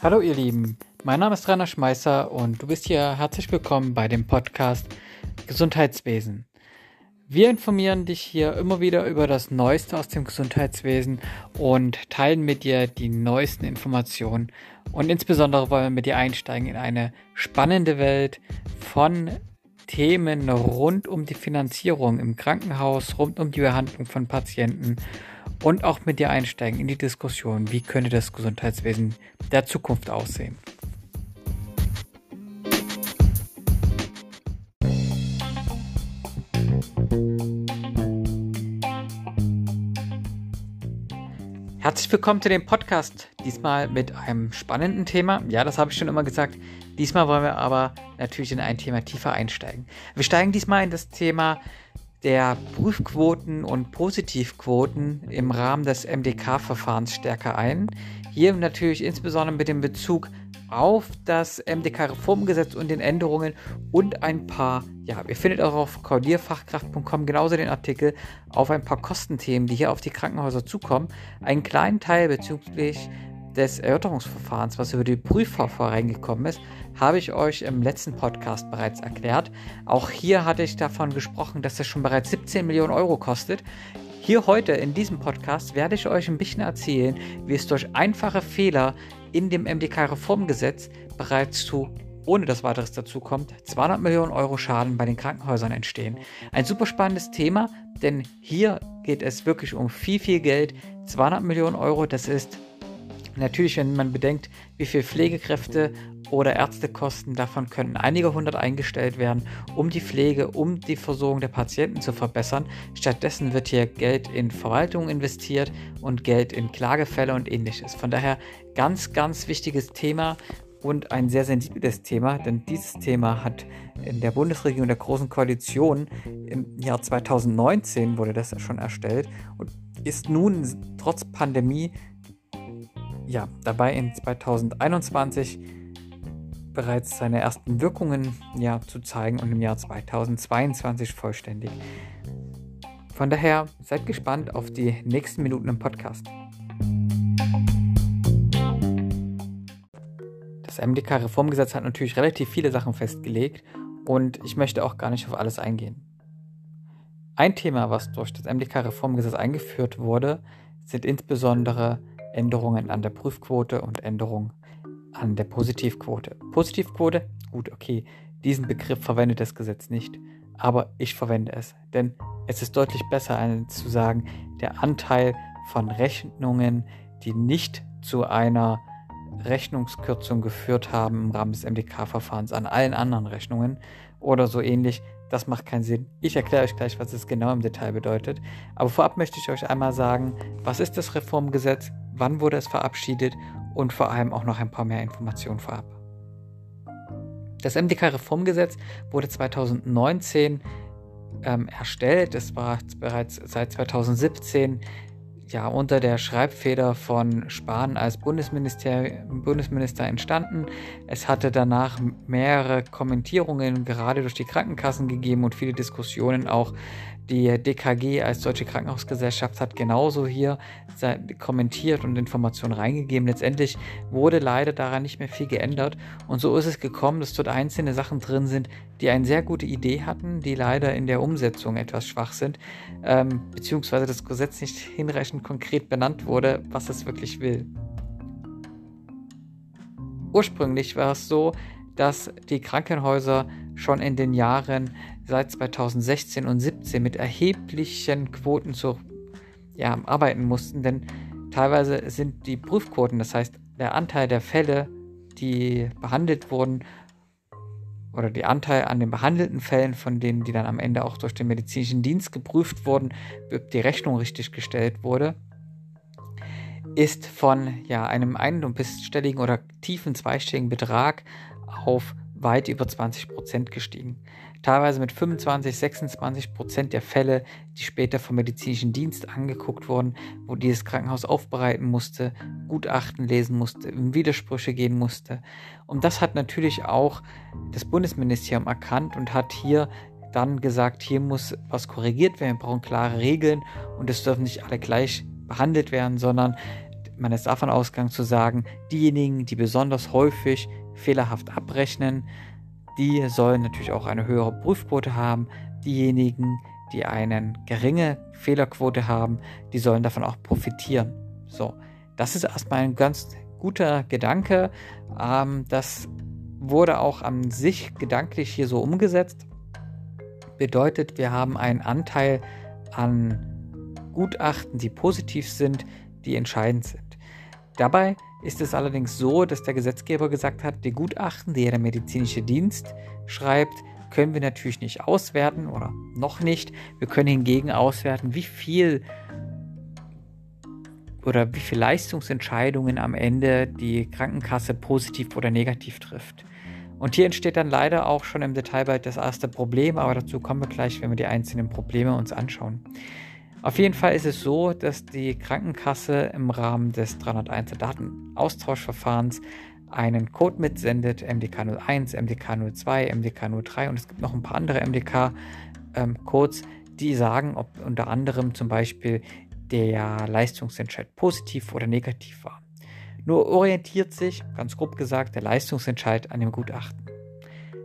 Hallo ihr Lieben, mein Name ist Rainer Schmeißer und du bist hier herzlich willkommen bei dem Podcast Gesundheitswesen. Wir informieren dich hier immer wieder über das Neueste aus dem Gesundheitswesen und teilen mit dir die neuesten Informationen. Und insbesondere wollen wir mit dir einsteigen in eine spannende Welt von Themen rund um die Finanzierung im Krankenhaus, rund um die Behandlung von Patienten und auch mit dir einsteigen in die Diskussion, wie könnte das Gesundheitswesen der Zukunft aussehen. Herzlich willkommen zu dem Podcast. Diesmal mit einem spannenden Thema. Ja, das habe ich schon immer gesagt. Diesmal wollen wir aber natürlich in ein Thema tiefer einsteigen. Wir steigen diesmal in das Thema der Prüfquoten und Positivquoten im Rahmen des MDK-Verfahrens stärker ein. Hier natürlich insbesondere mit dem Bezug auf das MDK-Reformgesetz und den Änderungen und ein paar, ja, ihr findet auch auf koordierfachkraft.com genauso den Artikel auf ein paar Kostenthemen, die hier auf die Krankenhäuser zukommen. Einen kleinen Teil bezüglich des Erörterungsverfahrens, was über die Prüfverfahren reingekommen ist, habe ich euch im letzten Podcast bereits erklärt. Auch hier hatte ich davon gesprochen, dass das schon bereits 17 Millionen Euro kostet. Hier heute in diesem Podcast werde ich euch ein bisschen erzählen, wie es durch einfache Fehler in dem MDK-Reformgesetz bereits zu ohne dass weiteres dazu kommt, 200 Millionen Euro Schaden bei den Krankenhäusern entstehen. Ein super spannendes Thema, denn hier geht es wirklich um viel, viel Geld. 200 Millionen Euro, das ist Natürlich, wenn man bedenkt, wie viel Pflegekräfte oder Ärzte kosten, davon könnten einige hundert eingestellt werden, um die Pflege, um die Versorgung der Patienten zu verbessern. Stattdessen wird hier Geld in Verwaltung investiert und Geld in Klagefälle und ähnliches. Von daher ganz, ganz wichtiges Thema und ein sehr sensibles Thema, denn dieses Thema hat in der Bundesregierung der Großen Koalition im Jahr 2019 wurde das schon erstellt und ist nun trotz Pandemie ja, dabei in 2021 bereits seine ersten Wirkungen ja, zu zeigen und im Jahr 2022 vollständig. Von daher seid gespannt auf die nächsten Minuten im Podcast. Das MDK-Reformgesetz hat natürlich relativ viele Sachen festgelegt und ich möchte auch gar nicht auf alles eingehen. Ein Thema, was durch das MDK-Reformgesetz eingeführt wurde, sind insbesondere Änderungen an der Prüfquote und Änderungen an der Positivquote. Positivquote, gut, okay, diesen Begriff verwendet das Gesetz nicht, aber ich verwende es, denn es ist deutlich besser zu sagen, der Anteil von Rechnungen, die nicht zu einer Rechnungskürzung geführt haben im Rahmen des MDK-Verfahrens an allen anderen Rechnungen oder so ähnlich, das macht keinen Sinn. Ich erkläre euch gleich, was es genau im Detail bedeutet. Aber vorab möchte ich euch einmal sagen, was ist das Reformgesetz, wann wurde es verabschiedet und vor allem auch noch ein paar mehr Informationen vorab. Das MDK-Reformgesetz wurde 2019 ähm, erstellt. Es war bereits seit 2017 ja, unter der Schreibfeder von Spahn als Bundesminister, Bundesminister entstanden. Es hatte danach mehrere Kommentierungen gerade durch die Krankenkassen gegeben und viele Diskussionen auch die DKG als Deutsche Krankenhausgesellschaft hat genauso hier kommentiert und Informationen reingegeben. Letztendlich wurde leider daran nicht mehr viel geändert. Und so ist es gekommen, dass dort einzelne Sachen drin sind, die eine sehr gute Idee hatten, die leider in der Umsetzung etwas schwach sind, ähm, beziehungsweise das Gesetz nicht hinreichend konkret benannt wurde, was es wirklich will. Ursprünglich war es so, dass die Krankenhäuser schon in den Jahren seit 2016 und 2017 mit erheblichen Quoten zu ja, arbeiten mussten, denn teilweise sind die Prüfquoten, das heißt der Anteil der Fälle, die behandelt wurden, oder der Anteil an den behandelten Fällen, von denen, die dann am Ende auch durch den medizinischen Dienst geprüft wurden, ob die Rechnung richtig gestellt wurde, ist von ja, einem ein- und bisstelligen oder tiefen zweistelligen Betrag auf weit über 20 Prozent gestiegen. Teilweise mit 25, 26 Prozent der Fälle, die später vom medizinischen Dienst angeguckt wurden, wo dieses Krankenhaus aufbereiten musste, Gutachten lesen musste, in Widersprüche gehen musste. Und das hat natürlich auch das Bundesministerium erkannt und hat hier dann gesagt, hier muss was korrigiert werden, wir brauchen klare Regeln und es dürfen nicht alle gleich behandelt werden, sondern man ist davon ausgegangen zu sagen, diejenigen, die besonders häufig fehlerhaft abrechnen, die sollen natürlich auch eine höhere Prüfquote haben. Diejenigen, die eine geringe Fehlerquote haben, die sollen davon auch profitieren. So, das ist erstmal ein ganz guter Gedanke. Ähm, das wurde auch an sich gedanklich hier so umgesetzt. Bedeutet, wir haben einen Anteil an Gutachten, die positiv sind, die entscheidend sind. Dabei ist es allerdings so, dass der Gesetzgeber gesagt hat, die Gutachten, die der medizinische Dienst schreibt, können wir natürlich nicht auswerten oder noch nicht. Wir können hingegen auswerten, wie viel oder wie viele Leistungsentscheidungen am Ende die Krankenkasse positiv oder negativ trifft. Und hier entsteht dann leider auch schon im Detail bald das erste Problem, aber dazu kommen wir gleich, wenn wir die einzelnen Probleme uns anschauen. Auf jeden Fall ist es so, dass die Krankenkasse im Rahmen des 301 Datenaustauschverfahrens einen Code mitsendet, MDK01, MDK02, MDK03 und es gibt noch ein paar andere MDK-Codes, ähm, die sagen, ob unter anderem zum Beispiel der Leistungsentscheid positiv oder negativ war. Nur orientiert sich, ganz grob gesagt, der Leistungsentscheid an dem Gutachten.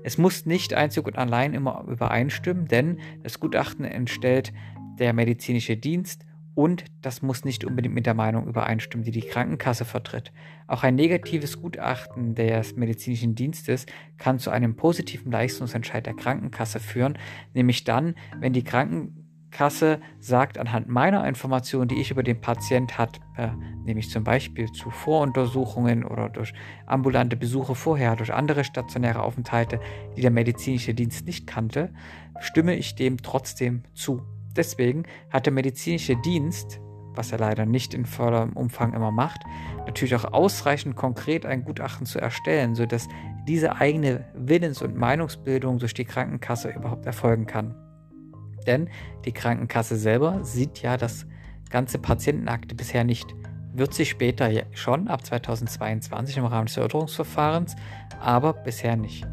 Es muss nicht einzig und allein immer übereinstimmen, denn das Gutachten entstellt der medizinische Dienst und das muss nicht unbedingt mit der Meinung übereinstimmen, die die Krankenkasse vertritt. Auch ein negatives Gutachten des medizinischen Dienstes kann zu einem positiven Leistungsentscheid der Krankenkasse führen, nämlich dann, wenn die Krankenkasse sagt, anhand meiner Informationen, die ich über den Patient hat, äh, nämlich zum Beispiel zu Voruntersuchungen oder durch ambulante Besuche vorher, durch andere stationäre Aufenthalte, die der medizinische Dienst nicht kannte, stimme ich dem trotzdem zu. Deswegen hat der medizinische Dienst, was er leider nicht in vollem Umfang immer macht, natürlich auch ausreichend konkret ein Gutachten zu erstellen, sodass diese eigene Willens- und Meinungsbildung durch die Krankenkasse überhaupt erfolgen kann. Denn die Krankenkasse selber sieht ja das ganze Patientenakte bisher nicht. Wird sie später schon ab 2022 im Rahmen des Erörterungsverfahrens, aber bisher nicht.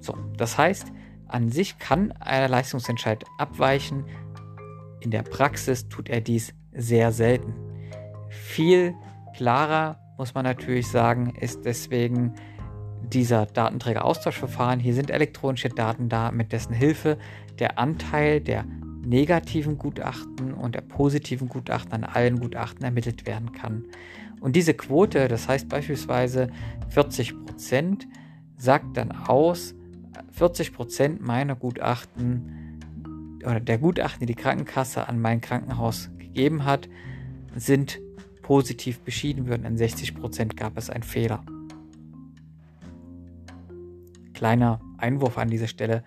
So, das heißt, an sich kann ein Leistungsentscheid abweichen. In der Praxis tut er dies sehr selten. Viel klarer muss man natürlich sagen, ist deswegen dieser Datenträger-Austauschverfahren. Hier sind elektronische Daten da, mit dessen Hilfe der Anteil der negativen Gutachten und der positiven Gutachten an allen Gutachten ermittelt werden kann. Und diese Quote, das heißt beispielsweise 40 Prozent, sagt dann aus, 40 Prozent meiner Gutachten oder der Gutachten, die die Krankenkasse an mein Krankenhaus gegeben hat, sind positiv beschieden worden. In 60 Prozent gab es einen Fehler. Kleiner Einwurf an dieser Stelle.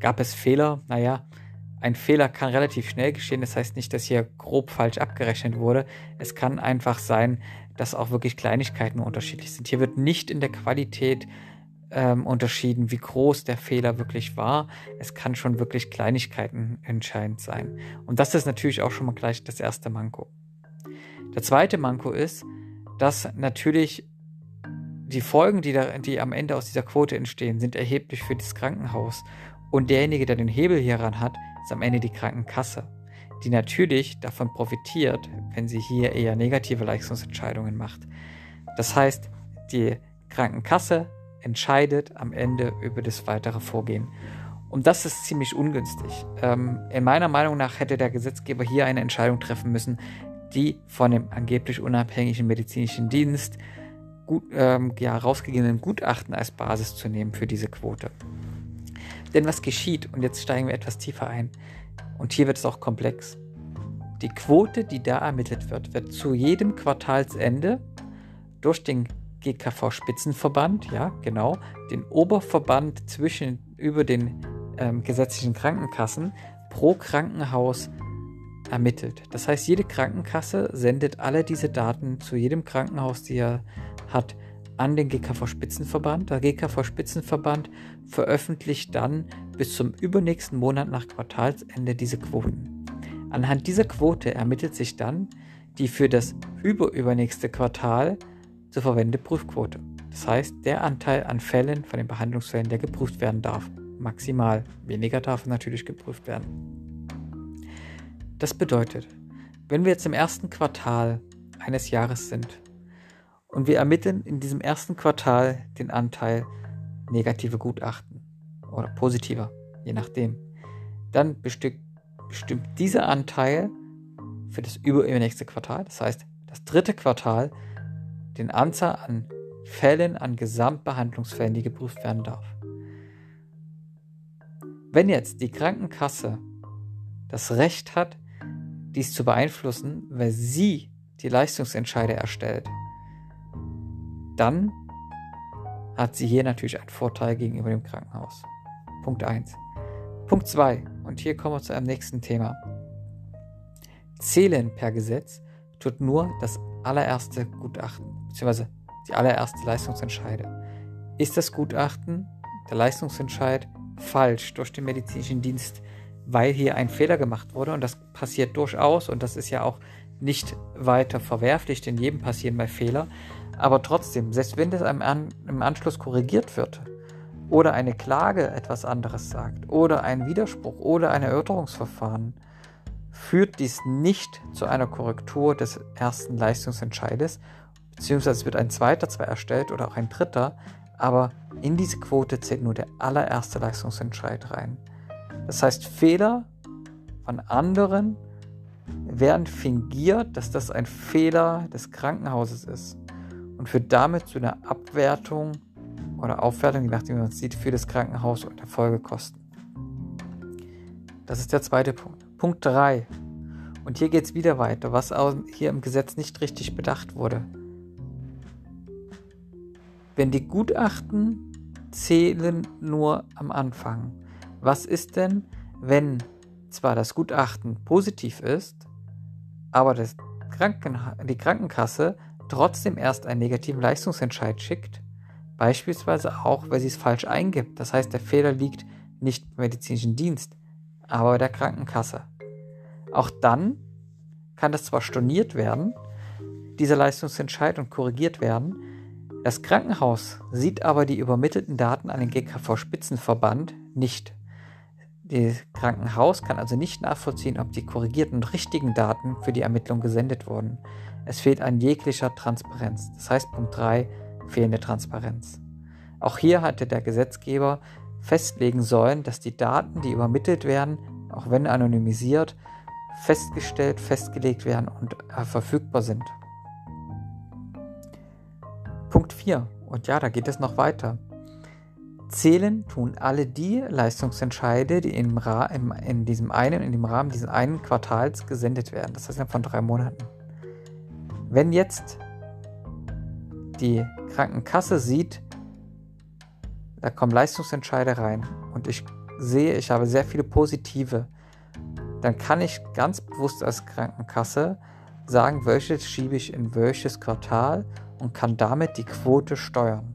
Gab es Fehler? Naja, ein Fehler kann relativ schnell geschehen. Das heißt nicht, dass hier grob falsch abgerechnet wurde. Es kann einfach sein, dass auch wirklich Kleinigkeiten unterschiedlich sind. Hier wird nicht in der Qualität ähm, unterschieden, wie groß der Fehler wirklich war. Es kann schon wirklich Kleinigkeiten entscheidend sein. Und das ist natürlich auch schon mal gleich das erste Manko. Der zweite Manko ist, dass natürlich die Folgen, die, da, die am Ende aus dieser Quote entstehen, sind erheblich für das Krankenhaus. Und derjenige, der den Hebel hieran hat, ist am Ende die Krankenkasse, die natürlich davon profitiert, wenn sie hier eher negative Leistungsentscheidungen macht. Das heißt, die Krankenkasse entscheidet am Ende über das weitere Vorgehen. Und das ist ziemlich ungünstig. Ähm, in meiner Meinung nach hätte der Gesetzgeber hier eine Entscheidung treffen müssen, die von dem angeblich unabhängigen medizinischen Dienst gut, ähm, ja, rausgegebenen Gutachten als Basis zu nehmen für diese Quote. Denn was geschieht, und jetzt steigen wir etwas tiefer ein, und hier wird es auch komplex. Die Quote, die da ermittelt wird, wird zu jedem Quartalsende durch den GKV-Spitzenverband, ja, genau, den Oberverband zwischen über den ähm, gesetzlichen Krankenkassen pro Krankenhaus ermittelt. Das heißt, jede Krankenkasse sendet alle diese Daten zu jedem Krankenhaus, die er hat, an den GKV-Spitzenverband. Der GKV-Spitzenverband veröffentlicht dann bis zum übernächsten Monat nach Quartalsende diese Quoten. Anhand dieser Quote ermittelt sich dann die für das überübernächste Quartal zu verwendende Prüfquote. Das heißt, der Anteil an Fällen von den Behandlungsfällen, der geprüft werden darf. Maximal. Weniger darf natürlich geprüft werden. Das bedeutet, wenn wir jetzt im ersten Quartal eines Jahres sind und wir ermitteln in diesem ersten Quartal den Anteil negative Gutachten oder positiver, je nachdem, dann bestimmt, bestimmt dieser Anteil für das übernächste Quartal, das heißt das dritte Quartal, den Anzahl an Fällen, an Gesamtbehandlungsfällen, die geprüft werden darf. Wenn jetzt die Krankenkasse das Recht hat, dies zu beeinflussen, weil sie die Leistungsentscheide erstellt, dann hat sie hier natürlich einen Vorteil gegenüber dem Krankenhaus. Punkt 1. Punkt 2. Und hier kommen wir zu einem nächsten Thema. Zählen per Gesetz tut nur das allererste Gutachten, beziehungsweise die allererste Leistungsentscheide. Ist das Gutachten, der Leistungsentscheid, falsch durch den medizinischen Dienst, weil hier ein Fehler gemacht wurde und das passiert durchaus und das ist ja auch nicht weiter verwerflich, denn jedem passieren bei Fehler, aber trotzdem, selbst wenn das im Anschluss korrigiert wird oder eine Klage etwas anderes sagt oder ein Widerspruch oder ein Erörterungsverfahren, führt dies nicht zu einer Korrektur des ersten Leistungsentscheides, beziehungsweise wird ein zweiter zwar erstellt oder auch ein dritter, aber in diese Quote zählt nur der allererste Leistungsentscheid rein. Das heißt, Fehler von anderen werden fingiert, dass das ein Fehler des Krankenhauses ist und führt damit zu einer Abwertung oder Aufwertung, je nachdem wie man es sieht, für das Krankenhaus und der Folgekosten. Das ist der zweite Punkt. Punkt 3. Und hier geht es wieder weiter, was hier im Gesetz nicht richtig bedacht wurde. Wenn die Gutachten zählen nur am Anfang. Was ist denn, wenn zwar das Gutachten positiv ist, aber das Kranken die Krankenkasse trotzdem erst einen negativen Leistungsentscheid schickt, beispielsweise auch, weil sie es falsch eingibt. Das heißt, der Fehler liegt nicht im medizinischen Dienst, aber bei der Krankenkasse. Auch dann kann das zwar storniert werden, dieser Leistungsentscheid und korrigiert werden. Das Krankenhaus sieht aber die übermittelten Daten an den GKV-Spitzenverband nicht. Das Krankenhaus kann also nicht nachvollziehen, ob die korrigierten und richtigen Daten für die Ermittlung gesendet wurden. Es fehlt an jeglicher Transparenz. Das heißt Punkt 3, fehlende Transparenz. Auch hier hatte der Gesetzgeber festlegen sollen, dass die Daten, die übermittelt werden, auch wenn anonymisiert, festgestellt, festgelegt werden und äh, verfügbar sind. Punkt 4. Und ja, da geht es noch weiter. Zählen tun alle die Leistungsentscheide, die im im, in diesem einen, in dem Rahmen dieses einen Quartals gesendet werden. Das heißt von drei Monaten. Wenn jetzt die Krankenkasse sieht, da kommen Leistungsentscheide rein und ich sehe, ich habe sehr viele positive, dann kann ich ganz bewusst als Krankenkasse sagen, welches schiebe ich in welches Quartal und kann damit die Quote steuern.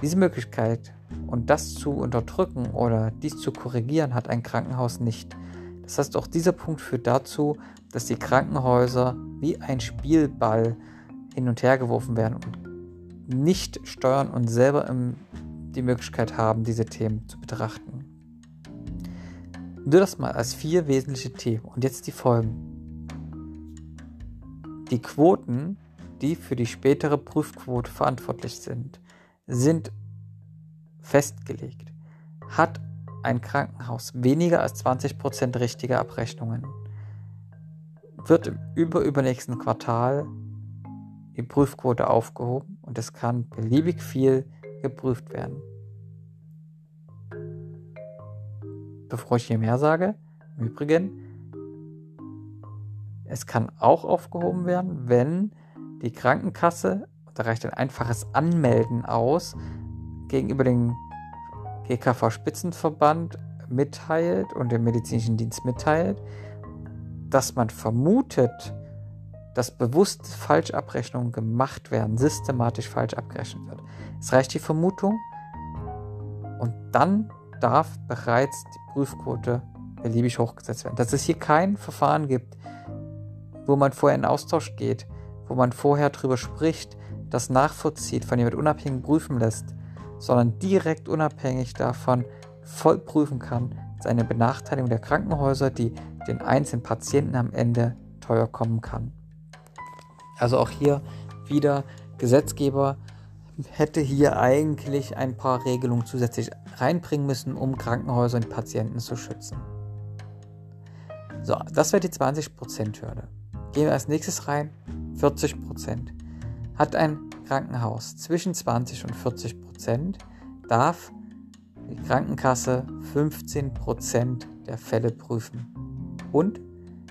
Diese Möglichkeit und das zu unterdrücken oder dies zu korrigieren hat ein Krankenhaus nicht. Das heißt, auch dieser Punkt führt dazu, dass die Krankenhäuser wie ein Spielball hin und her geworfen werden und nicht steuern und selber im, die Möglichkeit haben, diese Themen zu betrachten. Nur das mal als vier wesentliche Themen und jetzt die Folgen. Die Quoten, die für die spätere Prüfquote verantwortlich sind, sind festgelegt. Hat ein Krankenhaus weniger als 20% richtige Abrechnungen, wird im überübernächsten Quartal die Prüfquote aufgehoben und es kann beliebig viel geprüft werden. Bevor ich hier mehr sage, im Übrigen, es kann auch aufgehoben werden, wenn die Krankenkasse da reicht ein einfaches Anmelden aus, gegenüber dem GKV-Spitzenverband mitteilt und dem medizinischen Dienst mitteilt, dass man vermutet, dass bewusst Falschabrechnungen gemacht werden, systematisch falsch abgerechnet wird. Es reicht die Vermutung und dann darf bereits die Prüfquote beliebig hochgesetzt werden. Dass es hier kein Verfahren gibt, wo man vorher in Austausch geht, wo man vorher drüber spricht, das nachvollzieht, von jemand unabhängig prüfen lässt, sondern direkt unabhängig davon voll prüfen kann, ist eine Benachteiligung der Krankenhäuser, die den einzelnen Patienten am Ende teuer kommen kann. Also auch hier wieder Gesetzgeber hätte hier eigentlich ein paar Regelungen zusätzlich reinbringen müssen, um Krankenhäuser und Patienten zu schützen. So, das wäre die 20%-Hürde. Gehen wir als nächstes rein. 40%. Hat ein Krankenhaus zwischen 20 und 40%, darf die Krankenkasse 15% der Fälle prüfen. Und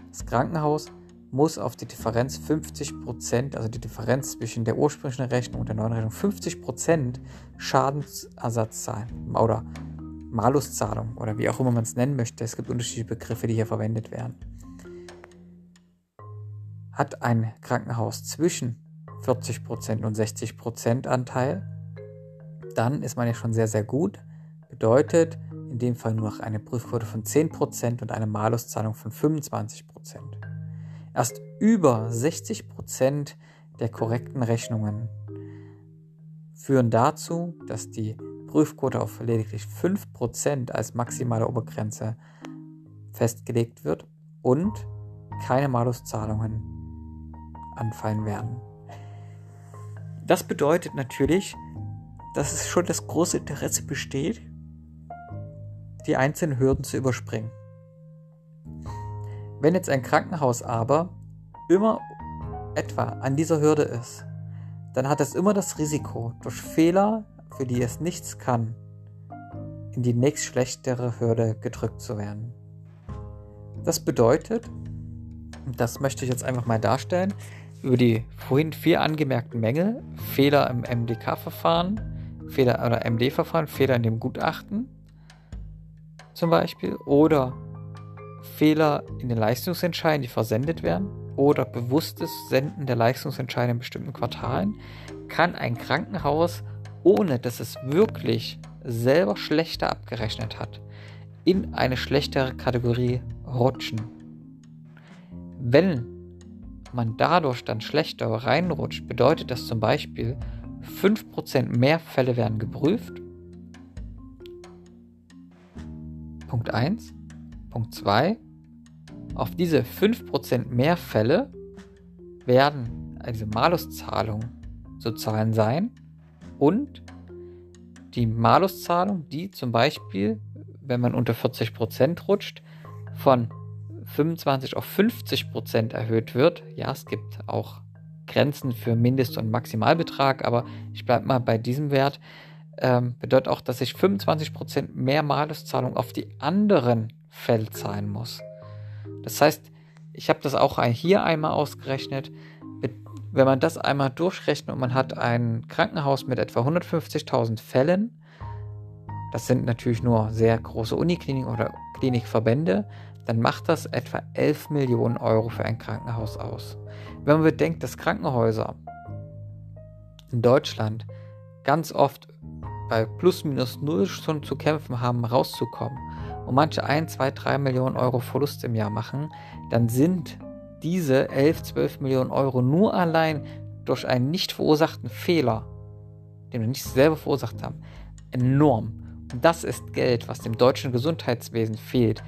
das Krankenhaus muss auf die Differenz 50%, also die Differenz zwischen der ursprünglichen Rechnung und der neuen Rechnung, 50% Schadensersatz zahlen oder Maluszahlung oder wie auch immer man es nennen möchte. Es gibt unterschiedliche Begriffe, die hier verwendet werden. Hat ein Krankenhaus zwischen 40% und 60% Anteil, dann ist man ja schon sehr, sehr gut. Bedeutet in dem Fall nur noch eine Prüfquote von 10% und eine Maluszahlung von 25%. Erst über 60% der korrekten Rechnungen führen dazu, dass die Prüfquote auf lediglich 5% als maximale Obergrenze festgelegt wird und keine Maluszahlungen anfallen werden. Das bedeutet natürlich, dass es schon das große Interesse besteht, die einzelnen Hürden zu überspringen. Wenn jetzt ein Krankenhaus aber immer etwa an dieser Hürde ist, dann hat es immer das Risiko, durch Fehler für die es nichts kann, in die nächst schlechtere Hürde gedrückt zu werden. Das bedeutet, das möchte ich jetzt einfach mal darstellen, über die vorhin vier angemerkten Mängel, Fehler im MDK-Verfahren, Fehler oder MD-Verfahren, Fehler in dem Gutachten zum Beispiel oder Fehler in den Leistungsentscheiden, die versendet werden oder bewusstes Senden der Leistungsentscheide in bestimmten Quartalen, kann ein Krankenhaus ohne dass es wirklich selber schlechter abgerechnet hat, in eine schlechtere Kategorie rutschen. Wenn man dadurch dann schlechter reinrutscht, bedeutet das zum Beispiel, 5% mehr Fälle werden geprüft. Punkt 1. Punkt 2. Auf diese 5% mehr Fälle werden also Maluszahlungen zu zahlen sein und die Maluszahlung, die zum Beispiel, wenn man unter 40% rutscht, von 25 auf 50% erhöht wird. Ja, es gibt auch Grenzen für Mindest- und Maximalbetrag, aber ich bleibe mal bei diesem Wert. Ähm, bedeutet auch, dass ich 25% mehr Maluszahlung auf die anderen Fälle zahlen muss. Das heißt, ich habe das auch hier einmal ausgerechnet. Wenn man das einmal durchrechnet und man hat ein Krankenhaus mit etwa 150.000 Fällen, das sind natürlich nur sehr große Unikliniken oder Klinikverbände, dann macht das etwa 11 Millionen Euro für ein Krankenhaus aus. Wenn man bedenkt, dass Krankenhäuser in Deutschland ganz oft bei plus minus null schon zu kämpfen haben, rauszukommen und manche 1, 2, 3 Millionen Euro Verlust im Jahr machen, dann sind diese 11, 12 Millionen Euro nur allein durch einen nicht verursachten Fehler, den wir nicht selber verursacht haben, enorm. Und das ist Geld, was dem deutschen Gesundheitswesen fehlt.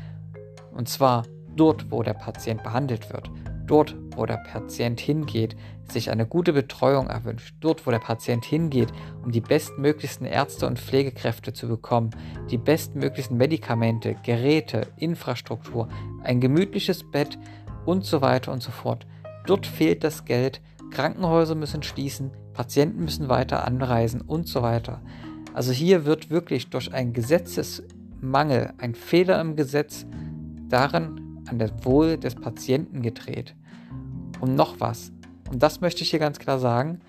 Und zwar dort, wo der Patient behandelt wird, dort, wo der Patient hingeht, sich eine gute Betreuung erwünscht, dort, wo der Patient hingeht, um die bestmöglichsten Ärzte und Pflegekräfte zu bekommen, die bestmöglichsten Medikamente, Geräte, Infrastruktur, ein gemütliches Bett, und so weiter und so fort. Dort fehlt das Geld, Krankenhäuser müssen schließen, Patienten müssen weiter anreisen und so weiter. Also hier wird wirklich durch einen Gesetzesmangel, ein Fehler im Gesetz darin an der Wohl des Patienten gedreht. Und noch was, und das möchte ich hier ganz klar sagen,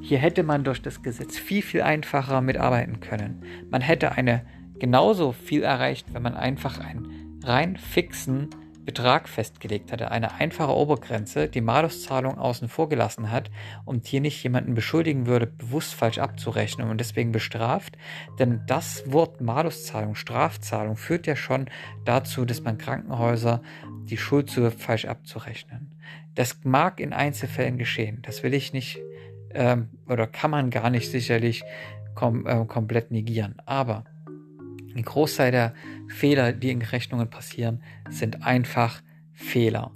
hier hätte man durch das Gesetz viel, viel einfacher mitarbeiten können. Man hätte eine genauso viel erreicht, wenn man einfach einen rein fixen Betrag festgelegt hatte, eine einfache Obergrenze, die Maluszahlung außen vor gelassen hat und hier nicht jemanden beschuldigen würde, bewusst falsch abzurechnen und deswegen bestraft. Denn das Wort Maluszahlung, Strafzahlung führt ja schon dazu, dass man Krankenhäuser die Schuld zu falsch abzurechnen. Das mag in Einzelfällen geschehen. Das will ich nicht ähm, oder kann man gar nicht sicherlich kom äh, komplett negieren. Aber ein Großteil der Fehler, die in Rechnungen passieren, sind einfach Fehler.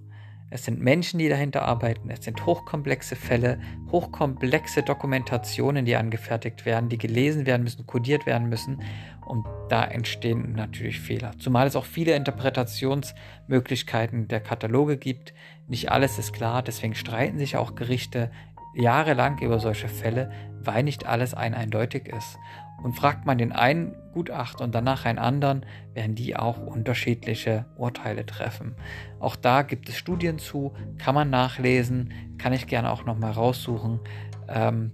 es sind Menschen, die dahinter arbeiten, es sind hochkomplexe Fälle, hochkomplexe Dokumentationen, die angefertigt werden, die gelesen werden müssen, kodiert werden müssen und da entstehen natürlich Fehler. Zumal es auch viele Interpretationsmöglichkeiten der Kataloge gibt. Nicht alles ist klar, deswegen streiten sich auch Gerichte jahrelang über solche Fälle, weil nicht alles ein eindeutig ist. Und fragt man den einen Gutachter und danach einen anderen, werden die auch unterschiedliche Urteile treffen. Auch da gibt es Studien zu, kann man nachlesen, kann ich gerne auch nochmal raussuchen. Ähm,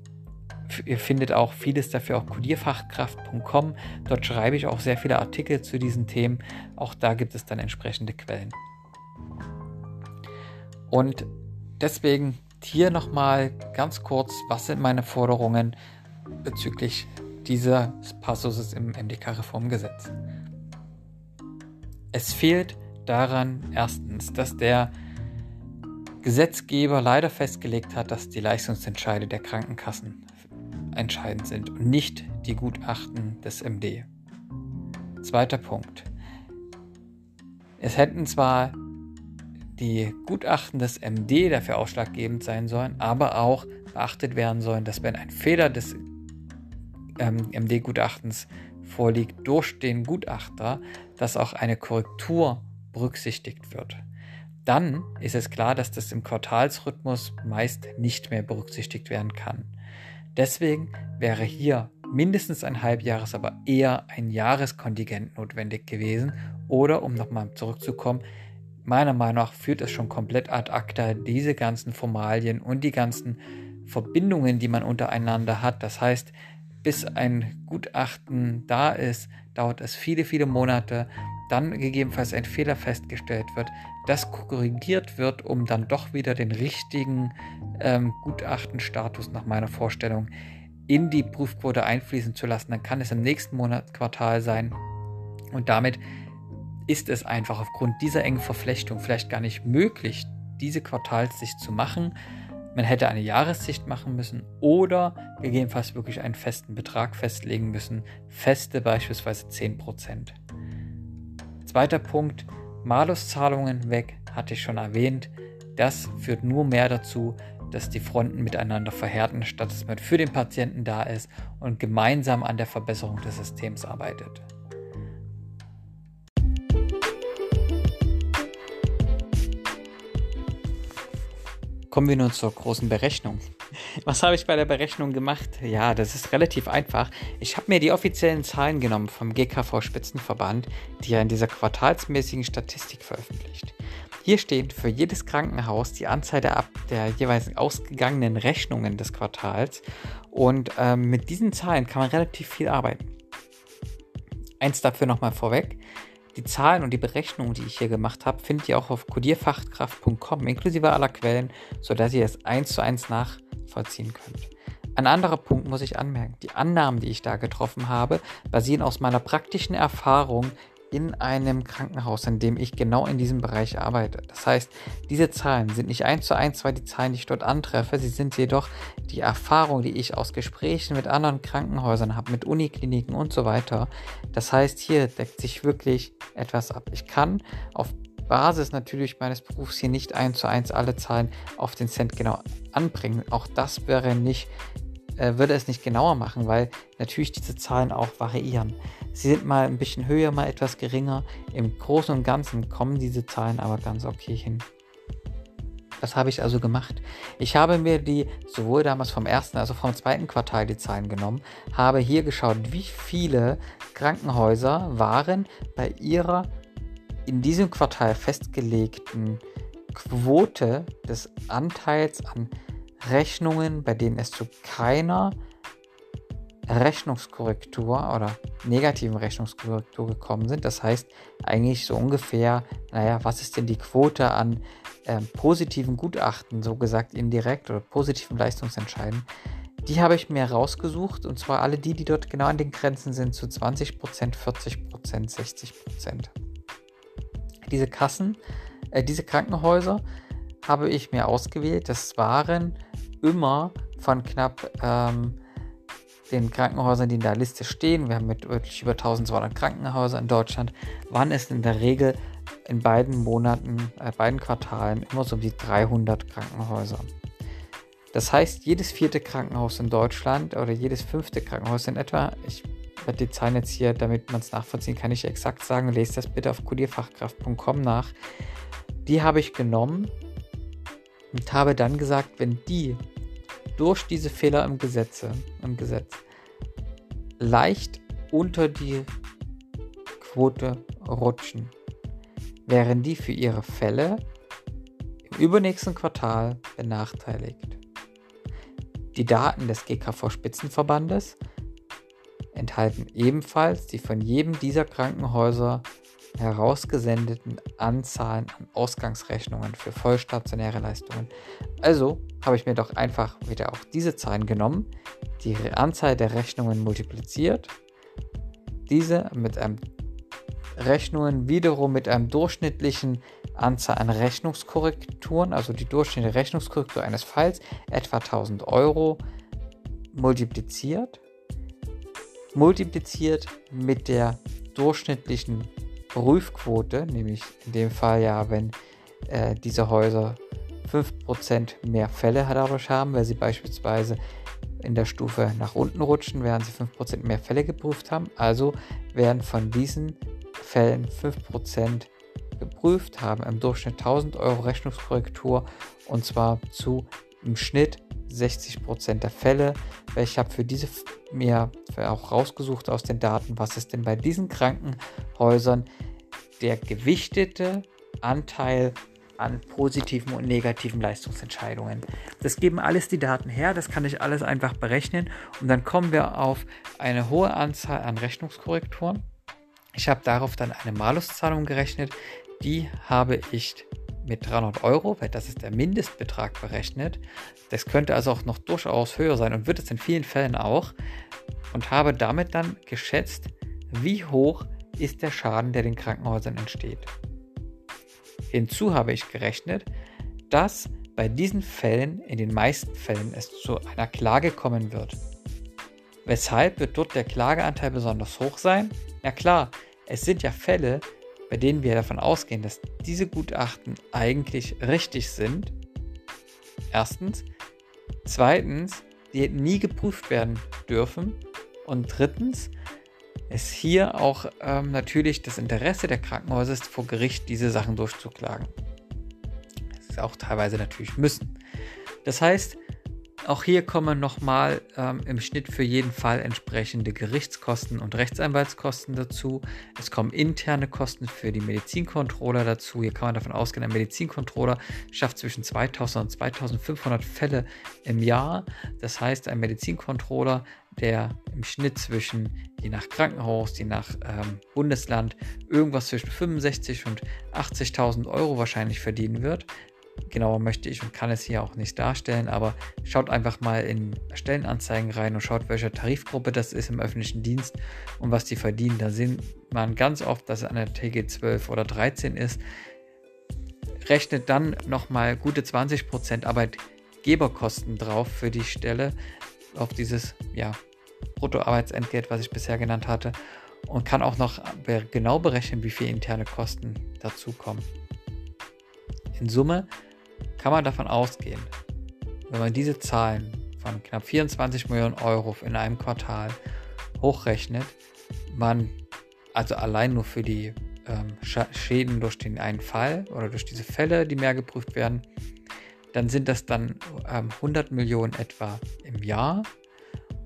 ihr findet auch vieles dafür auf codierfachkraft.com. Dort schreibe ich auch sehr viele Artikel zu diesen Themen. Auch da gibt es dann entsprechende Quellen. Und deswegen hier nochmal ganz kurz, was sind meine Forderungen bezüglich dieses Passus im MDK-Reformgesetz. Es fehlt daran erstens, dass der Gesetzgeber leider festgelegt hat, dass die Leistungsentscheide der Krankenkassen entscheidend sind und nicht die Gutachten des MD. Zweiter Punkt. Es hätten zwar die Gutachten des MD dafür ausschlaggebend sein sollen, aber auch beachtet werden sollen, dass wenn ein Fehler des ähm, MD-Gutachtens vorliegt durch den Gutachter, dass auch eine Korrektur berücksichtigt wird. Dann ist es klar, dass das im Quartalsrhythmus meist nicht mehr berücksichtigt werden kann. Deswegen wäre hier mindestens ein Halbjahres, aber eher ein Jahreskontingent notwendig gewesen. Oder, um nochmal zurückzukommen, meiner Meinung nach führt es schon komplett ad acta diese ganzen Formalien und die ganzen Verbindungen, die man untereinander hat. Das heißt, bis ein Gutachten da ist, dauert es viele, viele Monate. Dann gegebenenfalls ein Fehler festgestellt wird, das korrigiert wird, um dann doch wieder den richtigen ähm, Gutachtenstatus nach meiner Vorstellung in die Prüfquote einfließen zu lassen. Dann kann es im nächsten Monatsquartal sein. Und damit ist es einfach aufgrund dieser engen Verflechtung vielleicht gar nicht möglich, diese Quartalssicht zu machen. Man hätte eine Jahressicht machen müssen oder gegebenenfalls wirklich einen festen Betrag festlegen müssen. Feste beispielsweise 10%. Zweiter Punkt, Maluszahlungen weg, hatte ich schon erwähnt. Das führt nur mehr dazu, dass die Fronten miteinander verhärten, statt dass man für den Patienten da ist und gemeinsam an der Verbesserung des Systems arbeitet. Kommen wir nun zur großen Berechnung. Was habe ich bei der Berechnung gemacht? Ja, das ist relativ einfach. Ich habe mir die offiziellen Zahlen genommen vom GKV Spitzenverband, die ja in dieser quartalsmäßigen Statistik veröffentlicht. Hier steht für jedes Krankenhaus die Anzahl der, der jeweils ausgegangenen Rechnungen des Quartals und ähm, mit diesen Zahlen kann man relativ viel arbeiten. Eins dafür nochmal vorweg. Die Zahlen und die Berechnungen, die ich hier gemacht habe, findet ihr auch auf codierfachkraft.com inklusive aller Quellen, sodass ihr es eins zu eins nachvollziehen könnt. Ein anderer Punkt muss ich anmerken. Die Annahmen, die ich da getroffen habe, basieren aus meiner praktischen Erfahrung in einem Krankenhaus, in dem ich genau in diesem Bereich arbeite. Das heißt, diese Zahlen sind nicht eins zu eins, weil die Zahlen, die ich dort antreffe, sie sind jedoch die Erfahrung, die ich aus Gesprächen mit anderen Krankenhäusern habe, mit Unikliniken und so weiter. Das heißt, hier deckt sich wirklich etwas ab. Ich kann auf Basis natürlich meines Berufs hier nicht eins zu eins alle Zahlen auf den Cent genau anbringen. Auch das wäre nicht äh, würde es nicht genauer machen, weil natürlich diese Zahlen auch variieren. Sie sind mal ein bisschen höher, mal etwas geringer. Im Großen und Ganzen kommen diese Zahlen aber ganz okay hin. Was habe ich also gemacht? Ich habe mir die sowohl damals vom ersten als auch vom zweiten Quartal die Zahlen genommen, habe hier geschaut, wie viele Krankenhäuser waren bei ihrer in diesem Quartal festgelegten Quote des Anteils an Rechnungen, bei denen es zu keiner Rechnungskorrektur oder negativen Rechnungskorrektur gekommen sind. Das heißt eigentlich so ungefähr, naja, was ist denn die Quote an äh, positiven Gutachten, so gesagt indirekt oder positiven Leistungsentscheiden? Die habe ich mir rausgesucht und zwar alle die, die dort genau an den Grenzen sind, zu 20%, 40%, 60%. Diese Kassen, äh, diese Krankenhäuser habe ich mir ausgewählt. Das waren immer von knapp ähm, den Krankenhäusern, die in der Liste stehen, wir haben mit wirklich über 1200 Krankenhäusern in Deutschland, waren es in der Regel in beiden Monaten, äh, beiden Quartalen immer so um die 300 Krankenhäuser. Das heißt, jedes vierte Krankenhaus in Deutschland oder jedes fünfte Krankenhaus in etwa, ich werde die Zahlen jetzt hier, damit man es nachvollziehen kann, nicht exakt sagen, lest das bitte auf kodierfachkraft.com nach. Die habe ich genommen und habe dann gesagt, wenn die durch diese Fehler im, Gesetze, im Gesetz leicht unter die Quote rutschen, wären die für ihre Fälle im übernächsten Quartal benachteiligt. Die Daten des GKV Spitzenverbandes enthalten ebenfalls die von jedem dieser Krankenhäuser herausgesendeten Anzahlen an Ausgangsrechnungen für vollstationäre Leistungen. Also habe ich mir doch einfach wieder auch diese Zahlen genommen, die Anzahl der Rechnungen multipliziert, diese mit einem Rechnungen wiederum mit einem durchschnittlichen Anzahl an Rechnungskorrekturen, also die durchschnittliche Rechnungskorrektur eines Falls, etwa 1000 Euro, multipliziert, multipliziert mit der durchschnittlichen Prüfquote, nämlich in dem Fall ja, wenn äh, diese Häuser 5% mehr Fälle dadurch haben, weil sie beispielsweise in der Stufe nach unten rutschen, während sie 5% mehr Fälle geprüft haben. Also werden von diesen Fällen 5% geprüft, haben im Durchschnitt 1000 Euro Rechnungskorrektur und zwar zu im Schnitt 60% der Fälle. Ich habe für diese mir auch rausgesucht aus den Daten, was ist denn bei diesen Krankenhäusern der gewichtete Anteil an positiven und negativen Leistungsentscheidungen. Das geben alles die Daten her, das kann ich alles einfach berechnen und dann kommen wir auf eine hohe Anzahl an Rechnungskorrekturen. Ich habe darauf dann eine Maluszahlung gerechnet, die habe ich mit 300 Euro, weil das ist der Mindestbetrag berechnet. Das könnte also auch noch durchaus höher sein und wird es in vielen Fällen auch. Und habe damit dann geschätzt, wie hoch ist der Schaden, der den Krankenhäusern entsteht. Hinzu habe ich gerechnet, dass bei diesen Fällen in den meisten Fällen es zu einer Klage kommen wird. Weshalb wird dort der Klageanteil besonders hoch sein? Ja klar, es sind ja Fälle, bei denen wir davon ausgehen, dass diese Gutachten eigentlich richtig sind. Erstens. Zweitens, die hätten nie geprüft werden dürfen. Und drittens, es hier auch ähm, natürlich das Interesse der Krankenhäuser ist, vor Gericht diese Sachen durchzuklagen. Das ist auch teilweise natürlich müssen. Das heißt, auch hier kommen nochmal ähm, im Schnitt für jeden Fall entsprechende Gerichtskosten und Rechtsanwaltskosten dazu. Es kommen interne Kosten für die Medizincontroller dazu. Hier kann man davon ausgehen, ein Medizincontroller schafft zwischen 2000 und 2500 Fälle im Jahr. Das heißt, ein Medizincontroller, der im Schnitt zwischen, je nach Krankenhaus, je nach ähm, Bundesland, irgendwas zwischen 65 und 80.000 Euro wahrscheinlich verdienen wird, Genauer möchte ich und kann es hier auch nicht darstellen, aber schaut einfach mal in Stellenanzeigen rein und schaut, welche Tarifgruppe das ist im öffentlichen Dienst und was die verdienen. Da sieht man ganz oft, dass es an der TG 12 oder 13 ist. Rechnet dann nochmal gute 20% Arbeitgeberkosten drauf für die Stelle auf dieses ja, Bruttoarbeitsentgelt, was ich bisher genannt hatte und kann auch noch genau berechnen, wie viele interne Kosten dazukommen. In Summe kann man davon ausgehen, wenn man diese Zahlen von knapp 24 Millionen Euro in einem Quartal hochrechnet, man also allein nur für die ähm, Schäden durch den einen Fall oder durch diese Fälle, die mehr geprüft werden, dann sind das dann ähm, 100 Millionen etwa im Jahr.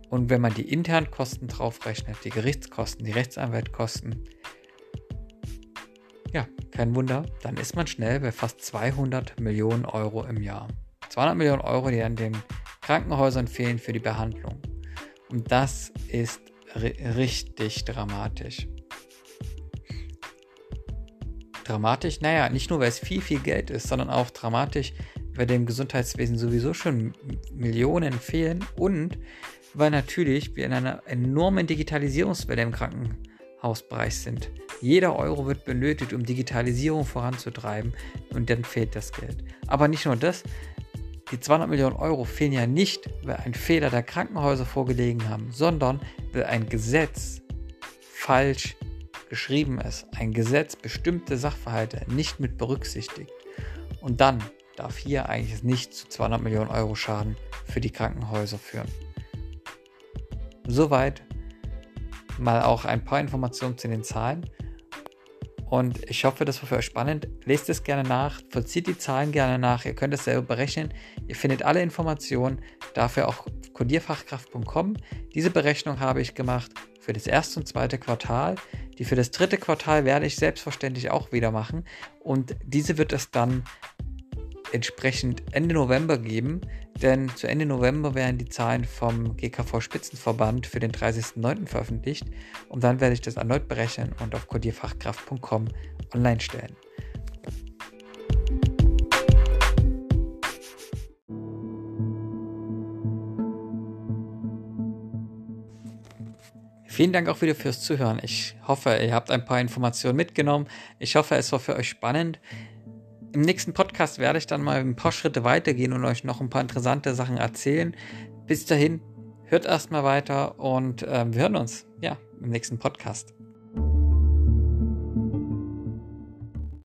Und wenn man die internen Kosten draufrechnet, die Gerichtskosten, die Rechtsanwaltkosten, ja, kein Wunder, dann ist man schnell bei fast 200 Millionen Euro im Jahr. 200 Millionen Euro, die an den Krankenhäusern fehlen für die Behandlung. Und das ist richtig dramatisch. Dramatisch, naja, nicht nur weil es viel, viel Geld ist, sondern auch dramatisch, weil dem Gesundheitswesen sowieso schon Millionen fehlen und weil natürlich wir in einer enormen Digitalisierungswelle im Krankenhausbereich sind. Jeder Euro wird benötigt, um Digitalisierung voranzutreiben und dann fehlt das Geld. Aber nicht nur das, die 200 Millionen Euro fehlen ja nicht, weil ein Fehler der Krankenhäuser vorgelegen haben, sondern weil ein Gesetz falsch geschrieben ist, ein Gesetz bestimmte Sachverhalte nicht mit berücksichtigt und dann darf hier eigentlich nicht zu 200 Millionen Euro Schaden für die Krankenhäuser führen. Soweit mal auch ein paar Informationen zu den Zahlen. Und ich hoffe, das war für euch spannend. Lest es gerne nach, vollzieht die Zahlen gerne nach. Ihr könnt es selber berechnen. Ihr findet alle Informationen dafür auch codierfachkraft.com. Diese Berechnung habe ich gemacht für das erste und zweite Quartal. Die für das dritte Quartal werde ich selbstverständlich auch wieder machen. Und diese wird es dann entsprechend Ende November geben, denn zu Ende November werden die Zahlen vom GKV Spitzenverband für den 30.09. veröffentlicht und dann werde ich das erneut berechnen und auf codierfachkraft.com online stellen. Vielen Dank auch wieder fürs Zuhören. Ich hoffe, ihr habt ein paar Informationen mitgenommen. Ich hoffe, es war für euch spannend. Im nächsten Podcast werde ich dann mal ein paar Schritte weitergehen und euch noch ein paar interessante Sachen erzählen. Bis dahin, hört erstmal weiter und äh, wir hören uns ja im nächsten Podcast.